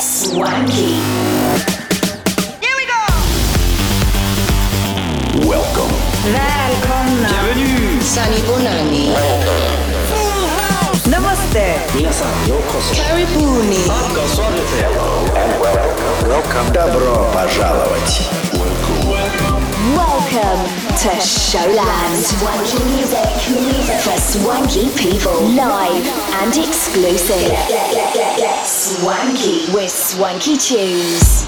Swanky. Here we go. Welcome. Välkomna. Bienvenue. Sani Bonani. Namaste. Minasan yokoso. Karibuni. And welcome. Welcome. Добро пожаловать. Welcome to Showland. Swanky music for swanky people. Live and exclusive. Swanky with swanky tunes.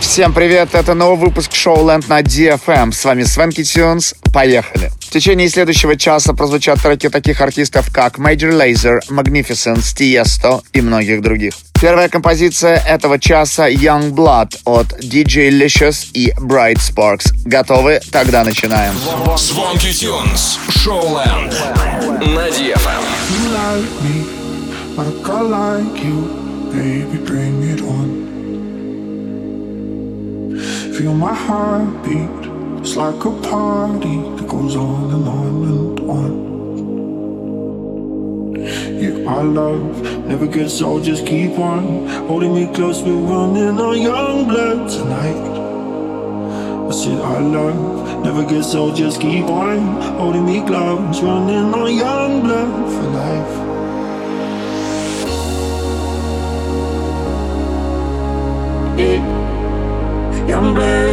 Всем привет, это новый выпуск Showland на DFM. С вами Свенки Тюнс. Поехали. В течение следующего часа прозвучат треки таких артистов, как Major Lazer, Magnificence, Tiesto и многих других. Первая композиция этого часа Young Blood от DJ Licious и Bright Sparks. Готовы? Тогда начинаем. На DFM. Feel my heartbeat, it's like a party that goes on and on and on. Yeah, our love never gets old, just keep on holding me close. We're running on young blood tonight. I said our love never gets old, just keep on holding me close. Running on young blood for life. Young blood.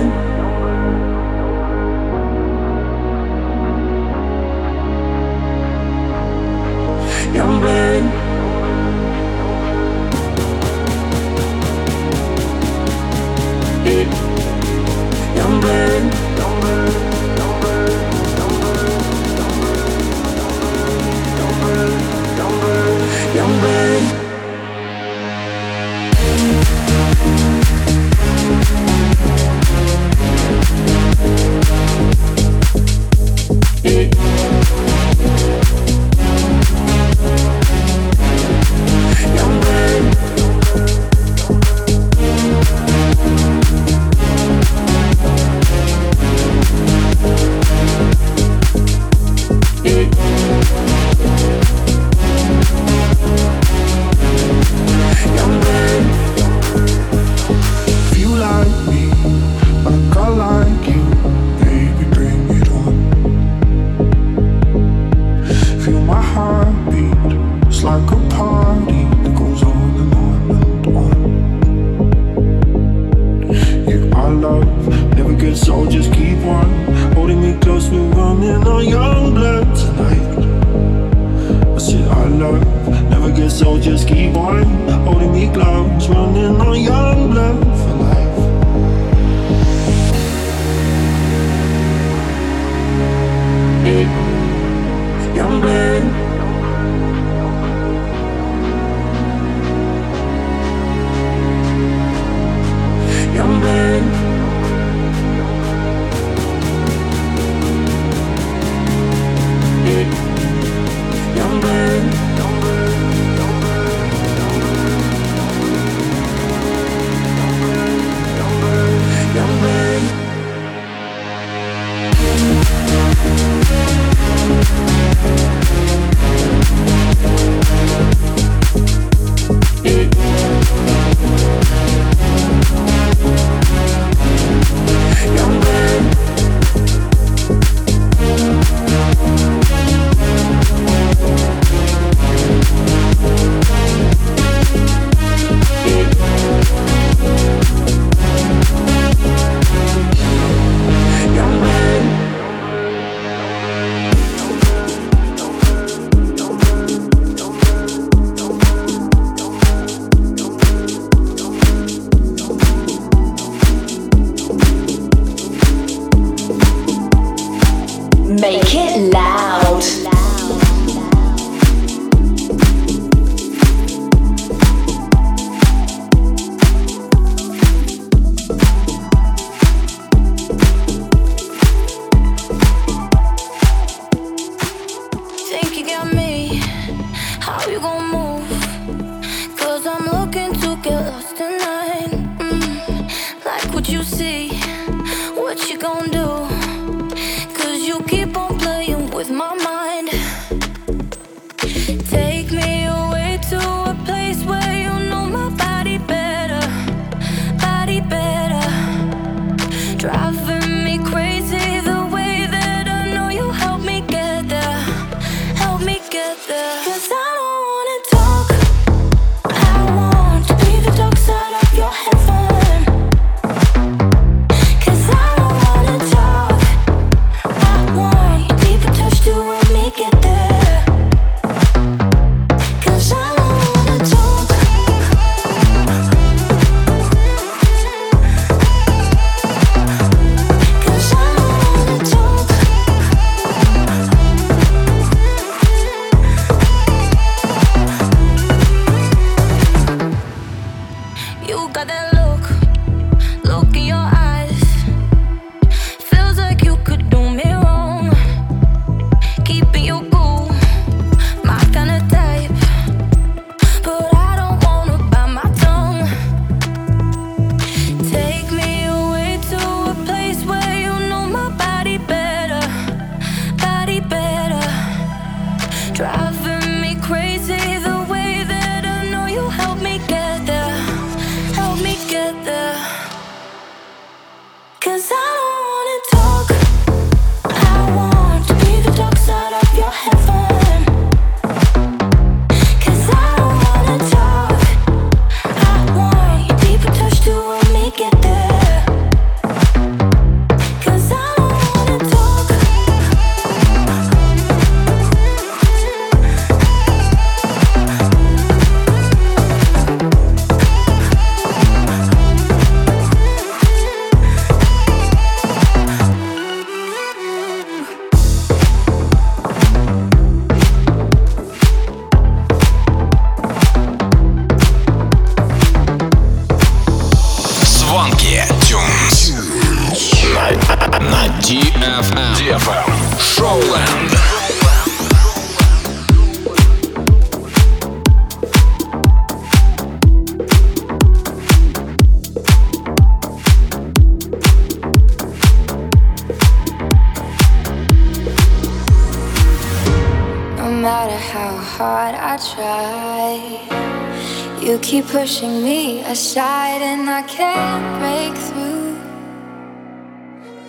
You keep pushing me aside, and I can't break through.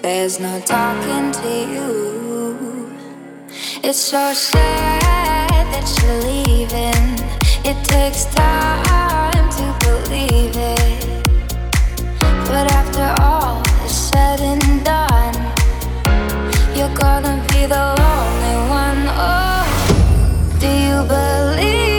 There's no talking to you. It's so sad that you're leaving. It takes time to believe it. But after all is said and done, you're gonna be the lonely one. Oh, do you believe?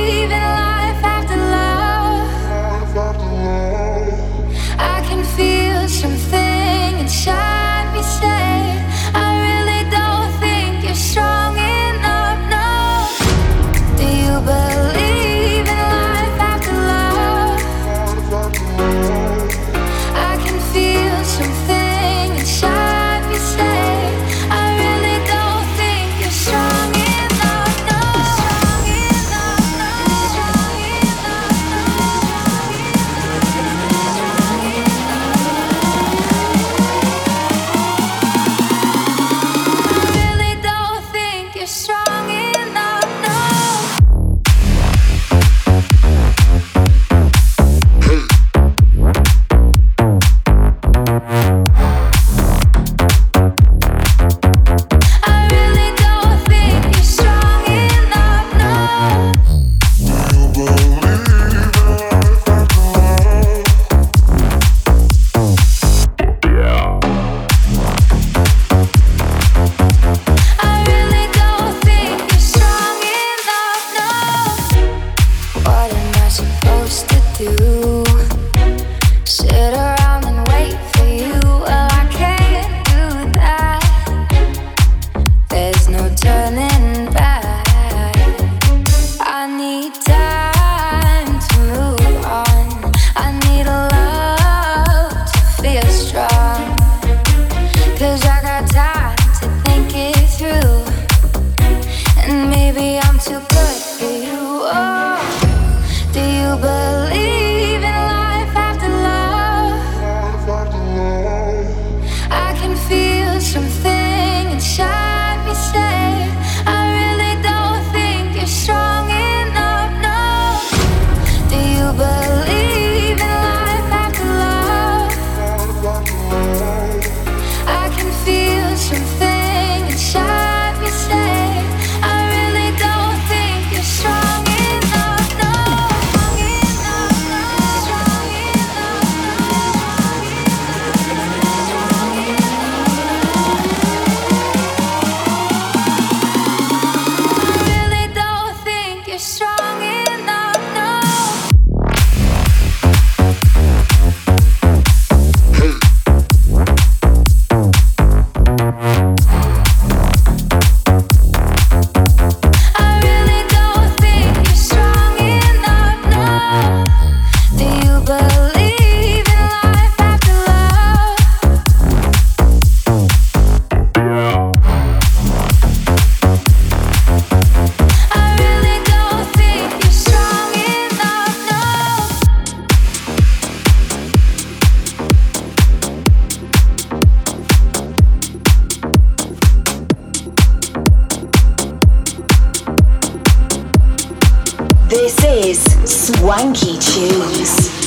release.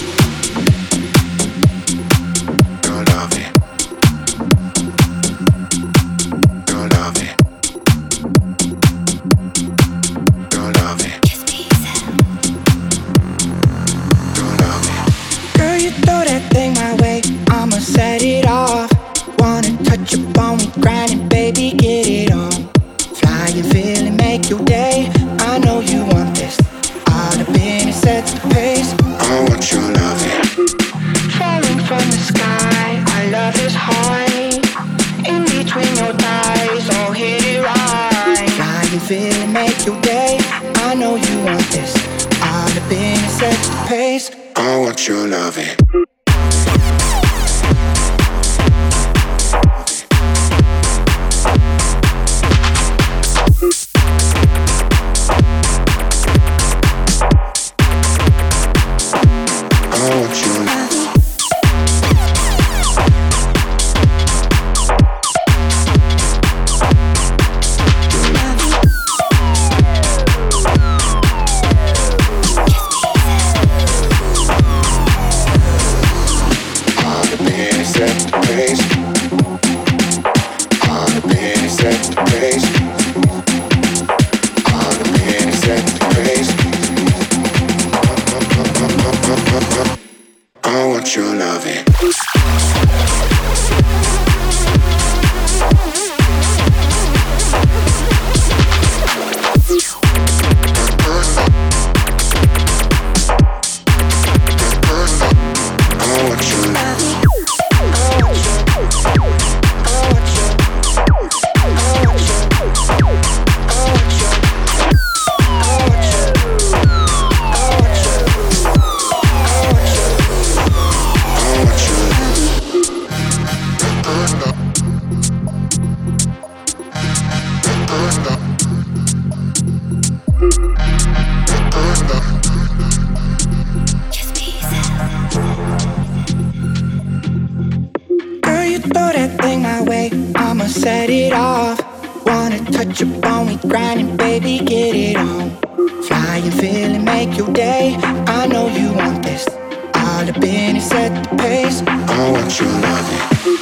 your body.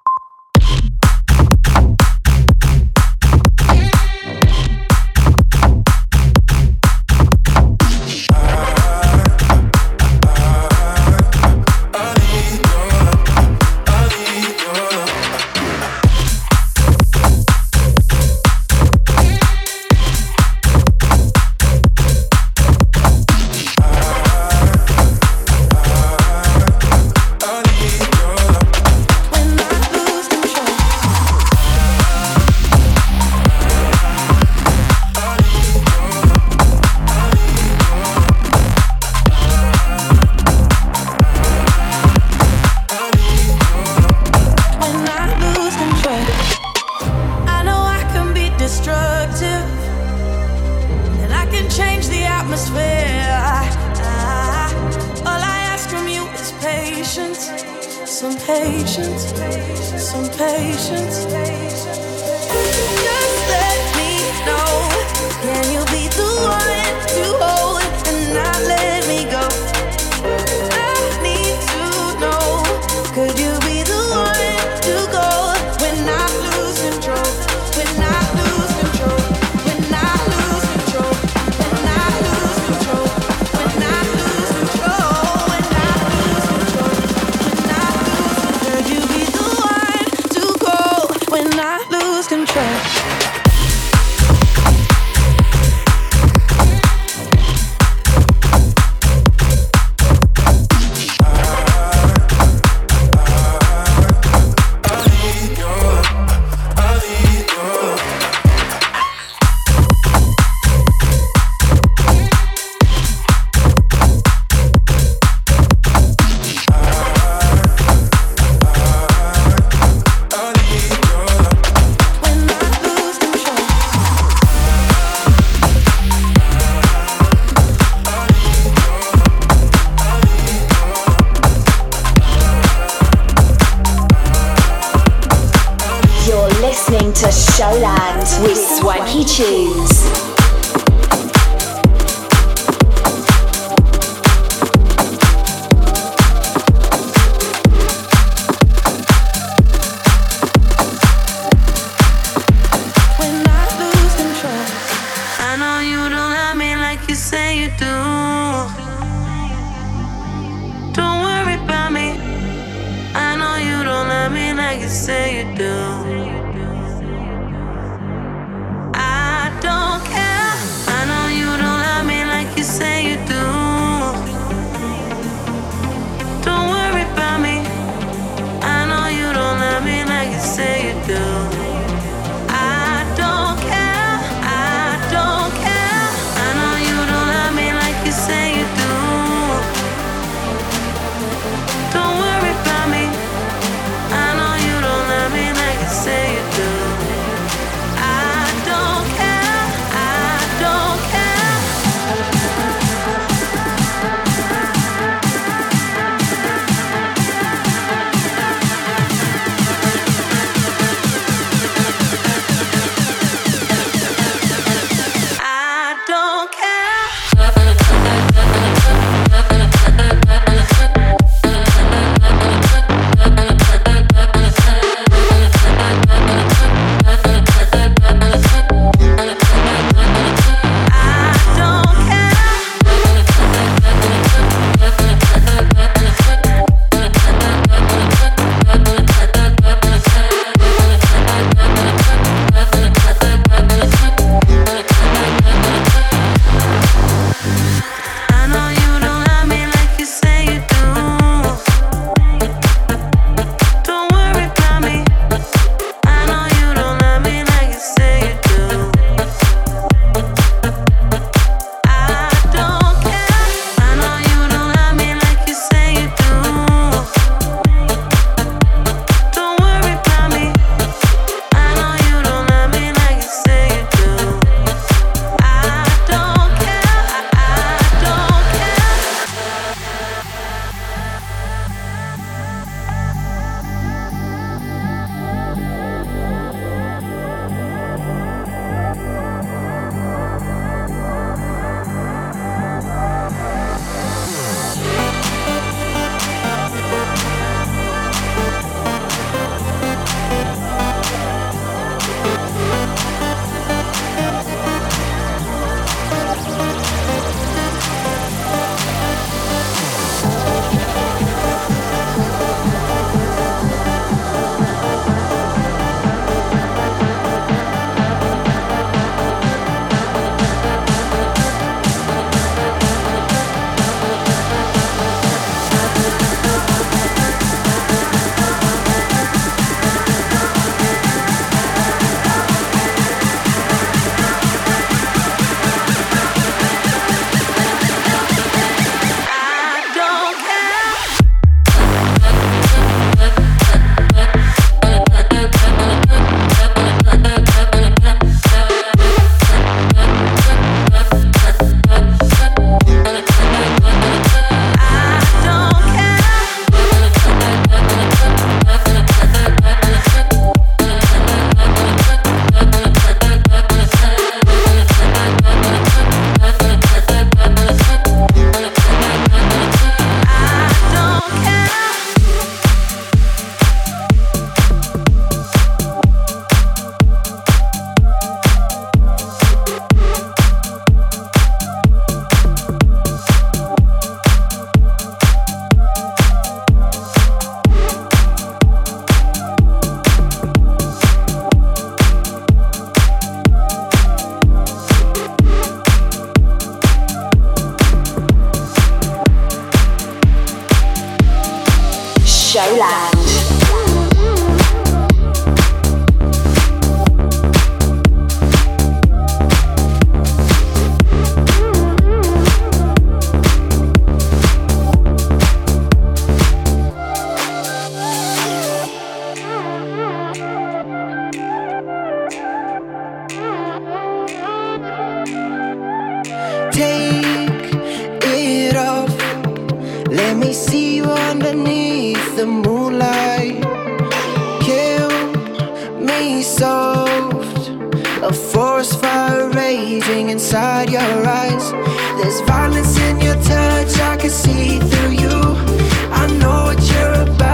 Soft. A forest fire raging inside your eyes. There's violence in your touch, I can see through you. I know what you're about.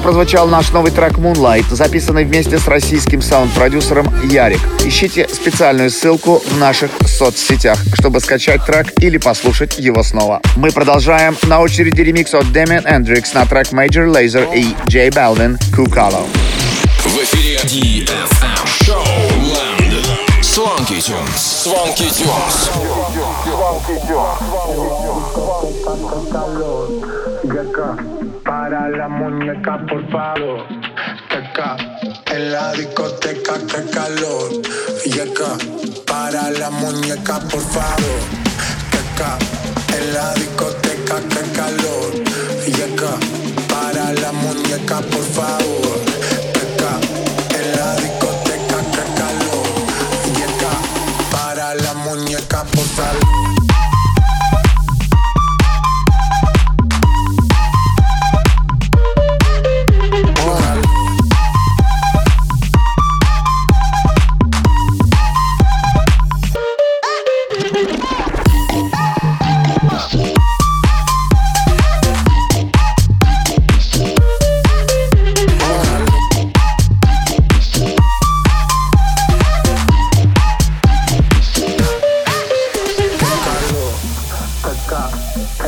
Что прозвучал наш новый трек Moonlight, записанный вместе с российским саунд-продюсером Ярик. Ищите специальную ссылку в наших соцсетях, чтобы скачать трек или послушать его снова. Мы продолжаем. На очереди ремикс от Damian Hendrix на трек Major Laser и J Balvin Kukalo. В эфире DFM Show Land. Swanky Tunes. Swanky Tunes. Swanky Tunes. para la por favor. Teca, en la discoteca, que calor. Yeca, para la muñeca, por favor. Teca, en la discoteca, que calor. Yeca, para la muñeca, por favor. Teca, en la discoteca, que calor. Yeca, para la muñeca, por favor.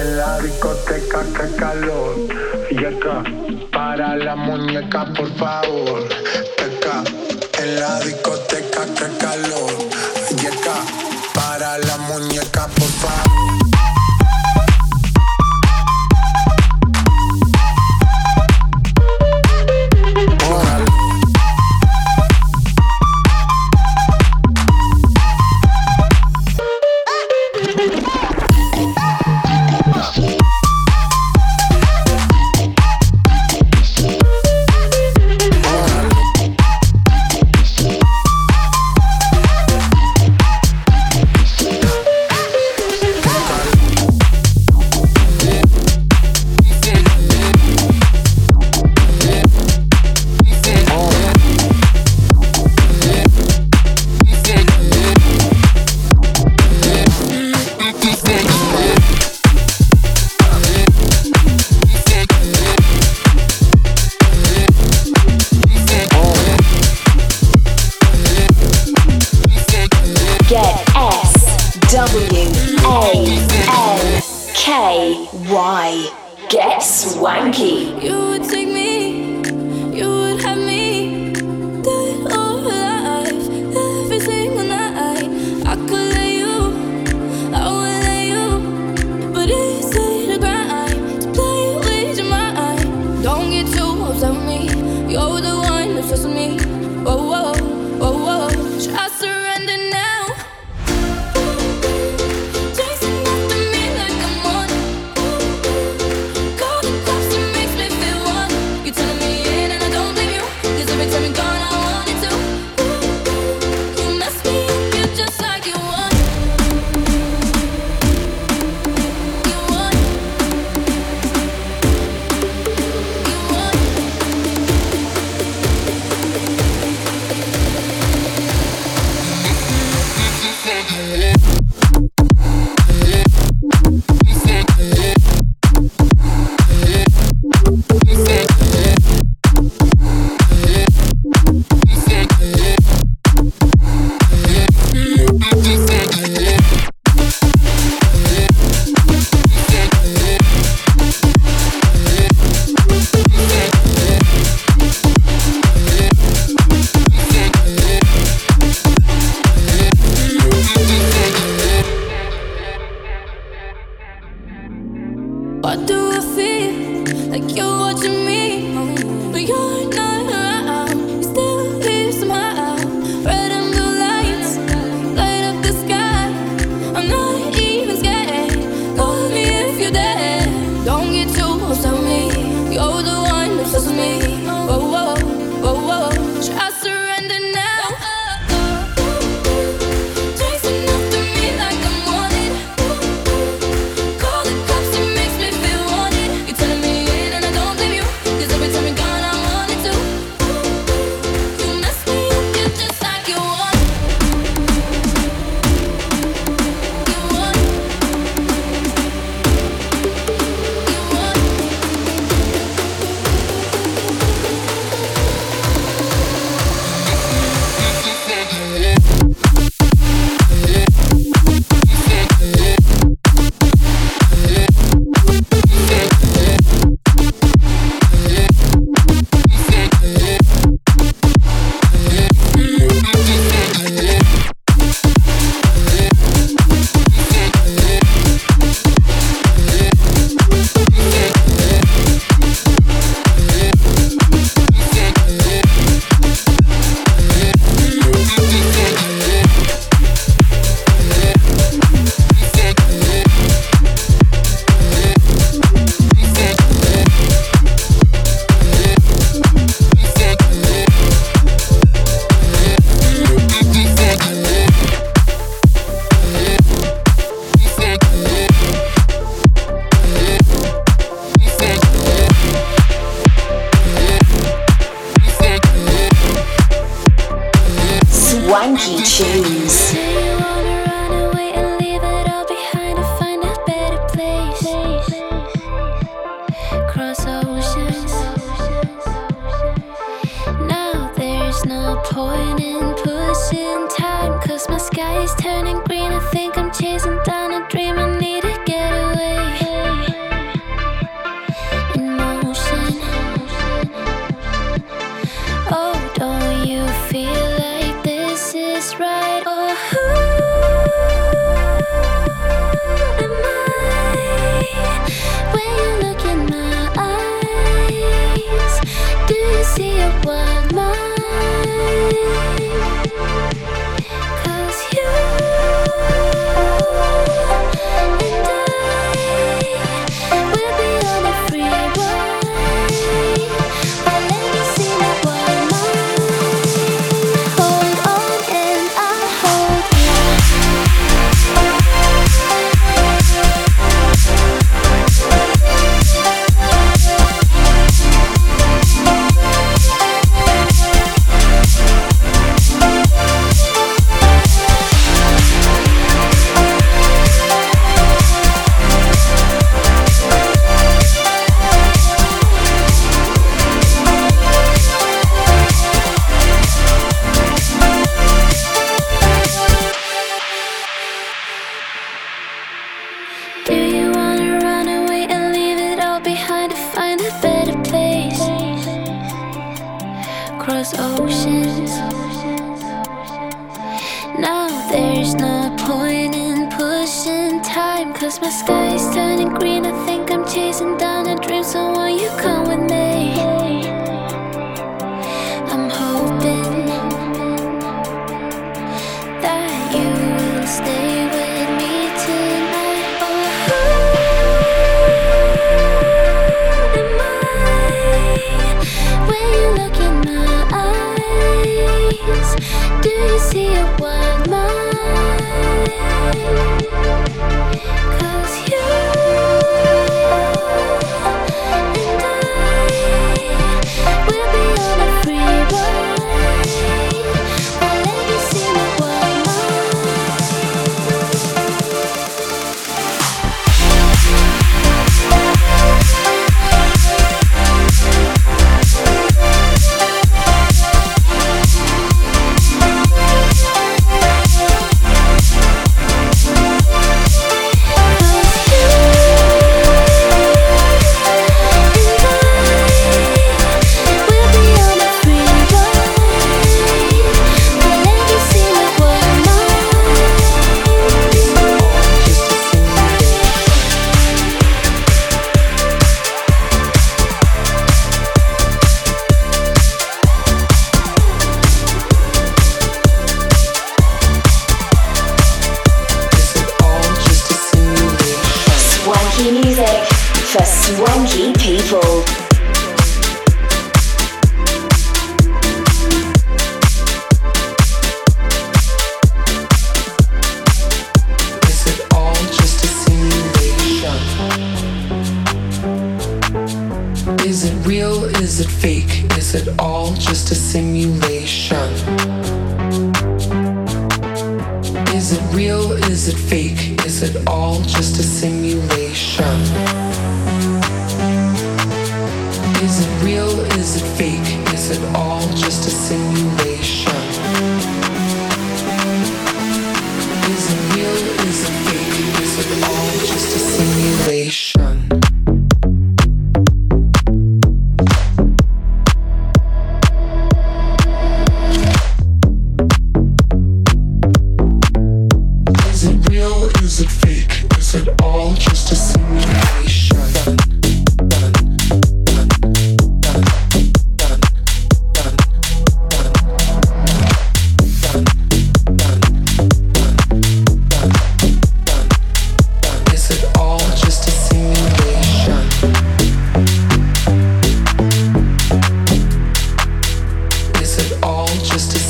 en la discoteca que calor. Y acá, para la muñeca, por favor. Acá, en la discoteca que calor.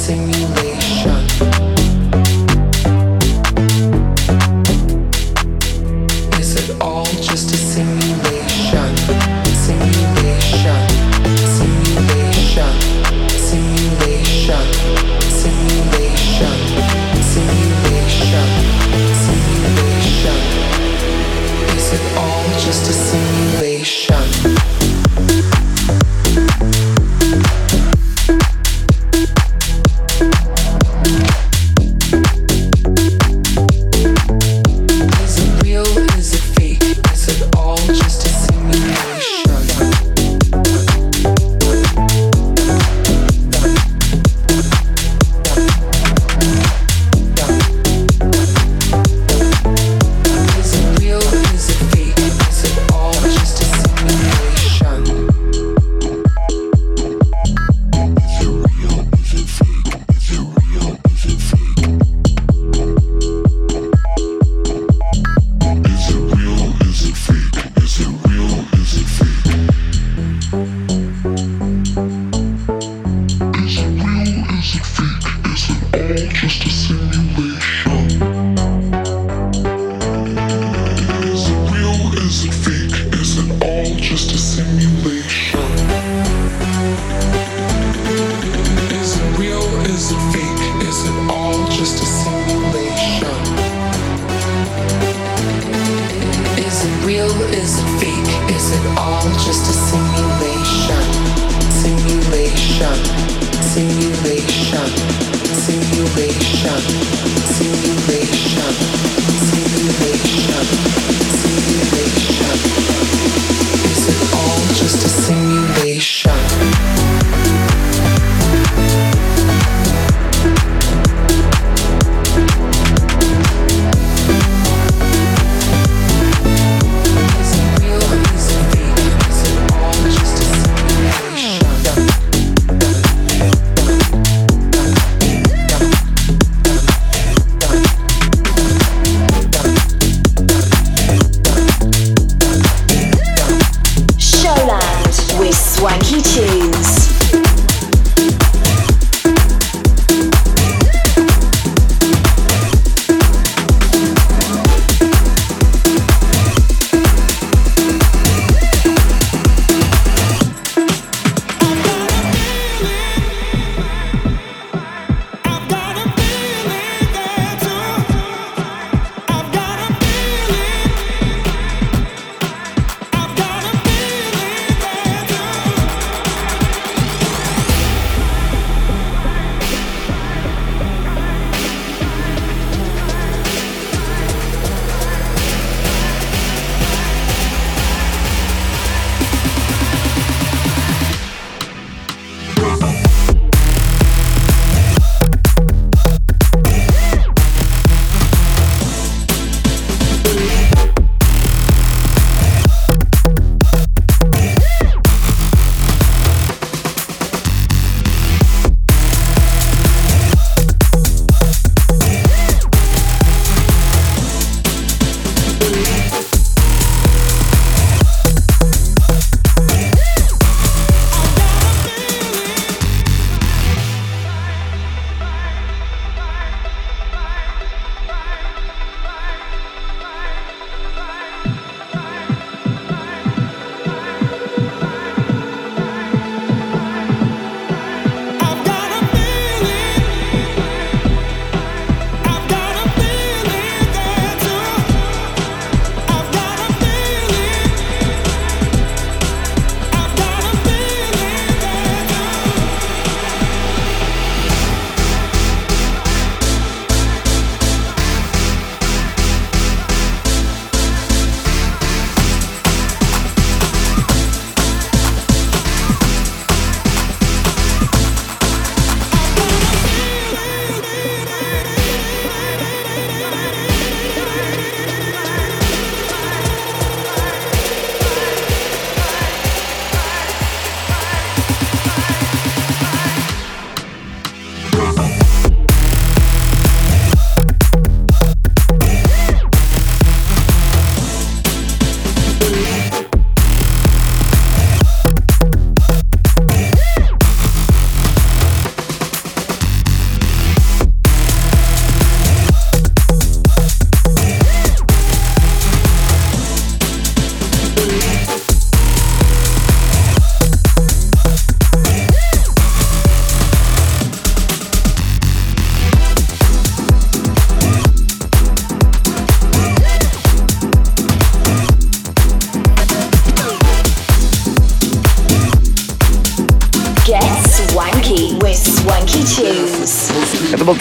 Just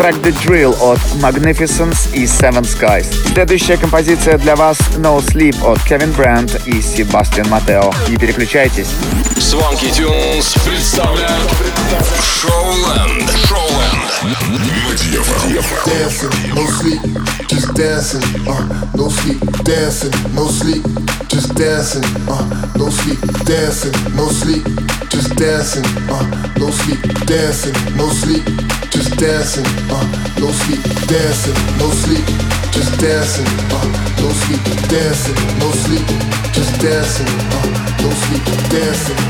трек The Drill от Magnificence и Seven Skies. Следующая композиция для вас No Sleep от Kevin Бранд и Себастьян Матео. Не переключайтесь. Swanky Tunes представляют Шоуленд. Шоуленд. Dancing, no sleep, just dancing. Uh, no sleep, dancing, no sleep, just dancing. Uh, no sleep, dancing, no sleep, just dancing. Uh, no sleep, dancing, no sleep, just dancing. Uh, no sleep, dancing, no sleep, just dancing. Uh, no sleep, dancing, no sleep, just dancing. Uh, no sleep, dancing, no sleep, just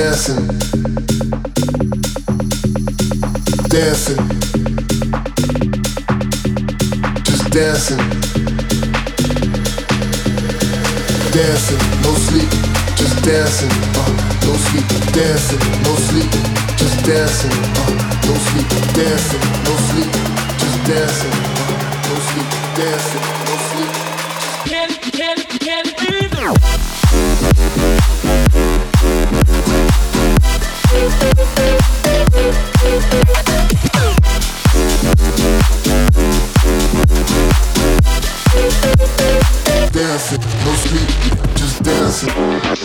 dancing, dancing, just dancing, dancing, no sleep, just dancing, uh, no sleep, dancing, no sleep, just dancing, uh, no sleep, dancing, no sleep, just dancing, uh, no sleep, dancing, Dancing, no sleep, just dancing.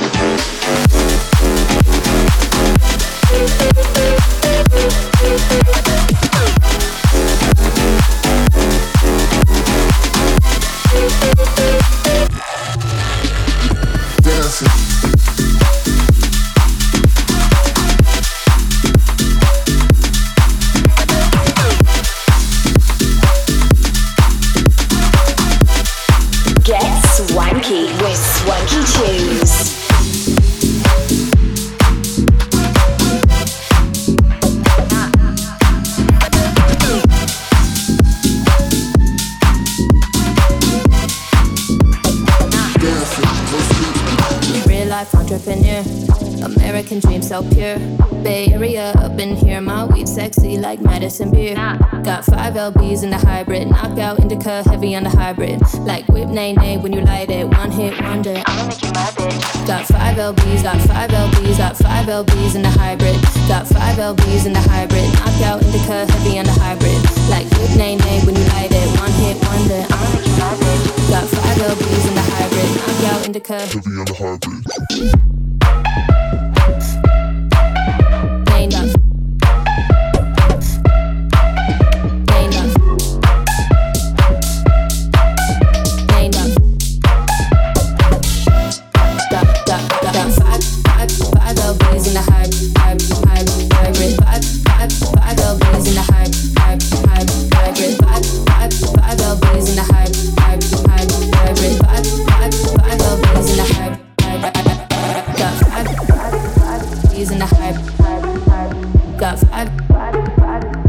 Got five,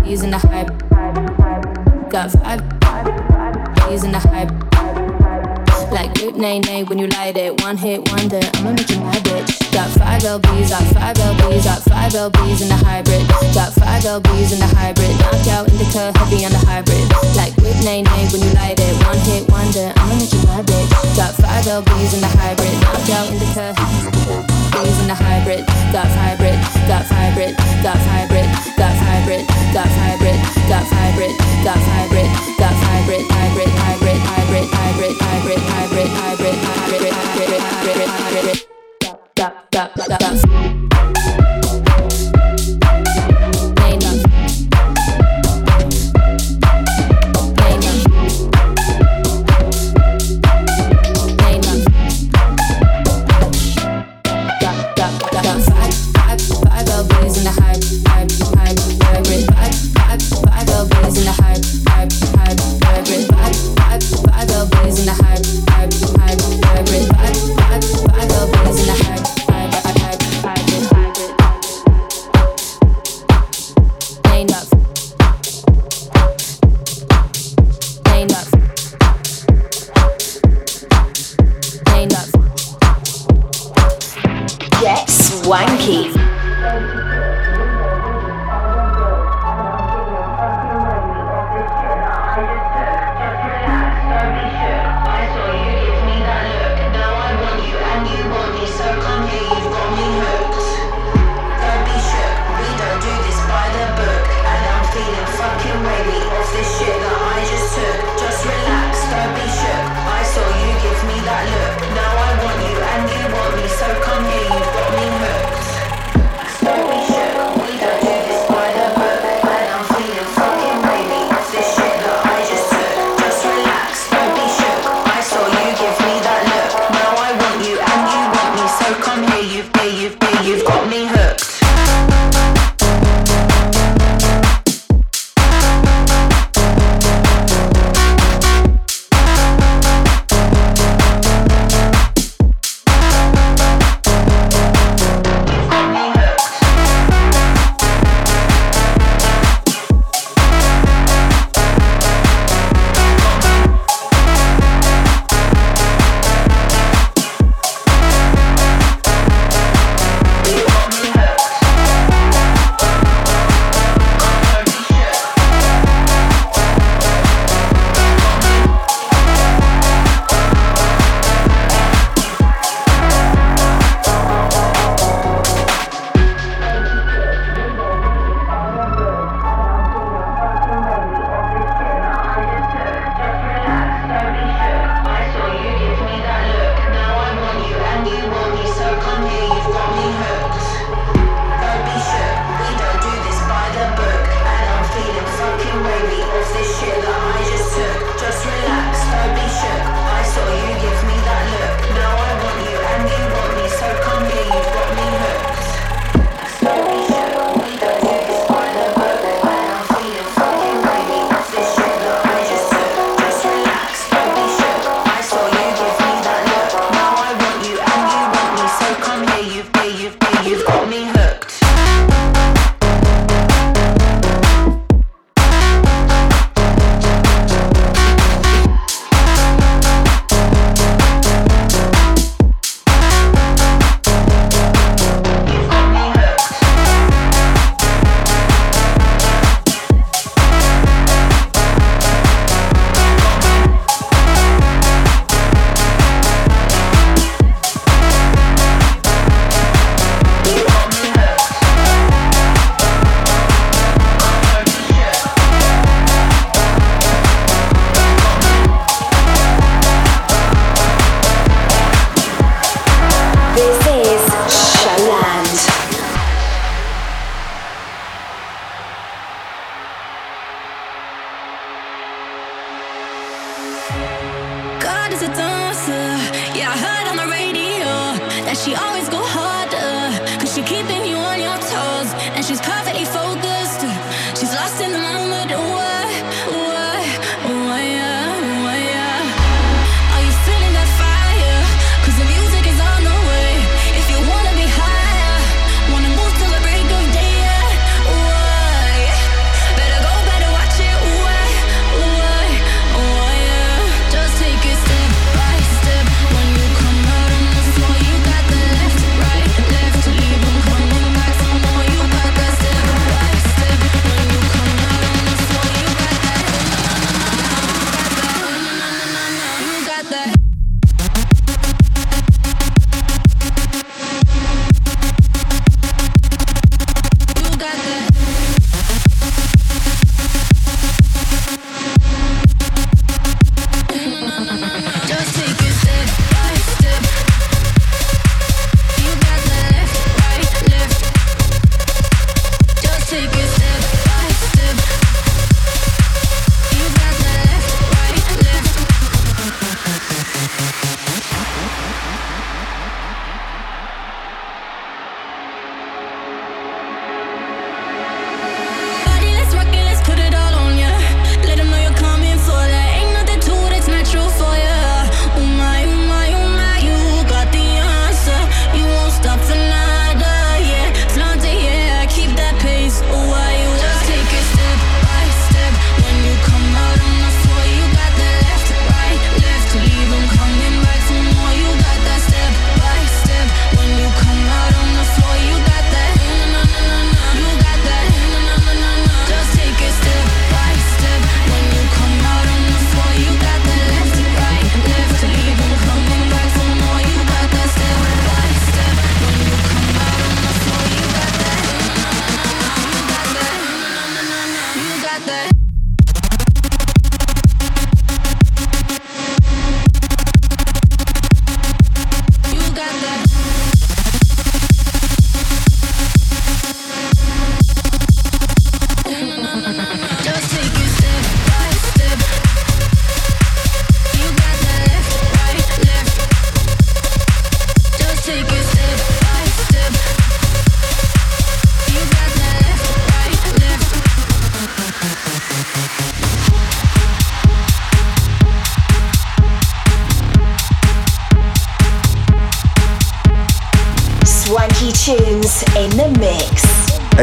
LBs in the hype. Got five, LBs in the hype. Like good nay nay when you light it, one hit wonder. I'ma make you my bitch. Got five LBs, got five LBs, got five LBs in the hybrid. Got five LBs in the hybrid. Knockout indica heavy on the hybrid. Like good nay nay when you light it, one hit wonder. I'ma make you my bitch. Got five LBs in the hybrid. Knockout indica LBs in the hybrid. Got hybrid, got hybrid, got hybrid, got hybrid, got hybrid, got hybrid, got hybrid, got hybrid, hybrid, hybrid, hybrid, hybrid, hybrid, hybrid, hybrid, hybrid, hybrid. tap, tap, tap.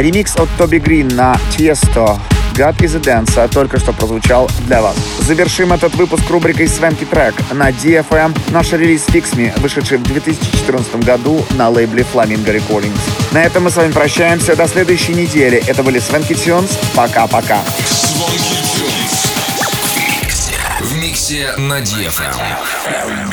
Ремикс от Тоби Грин на Tiesto God is a Dancer только что прозвучал для вас. Завершим этот выпуск рубрикой Свенки Трек на DFM. Наш релиз Fix Me, вышедший в 2014 году на лейбле Flamingo Recordings. На этом мы с вами прощаемся до следующей недели. Это были Свенки Тюнс. Пока-пока. В миксе на DFM.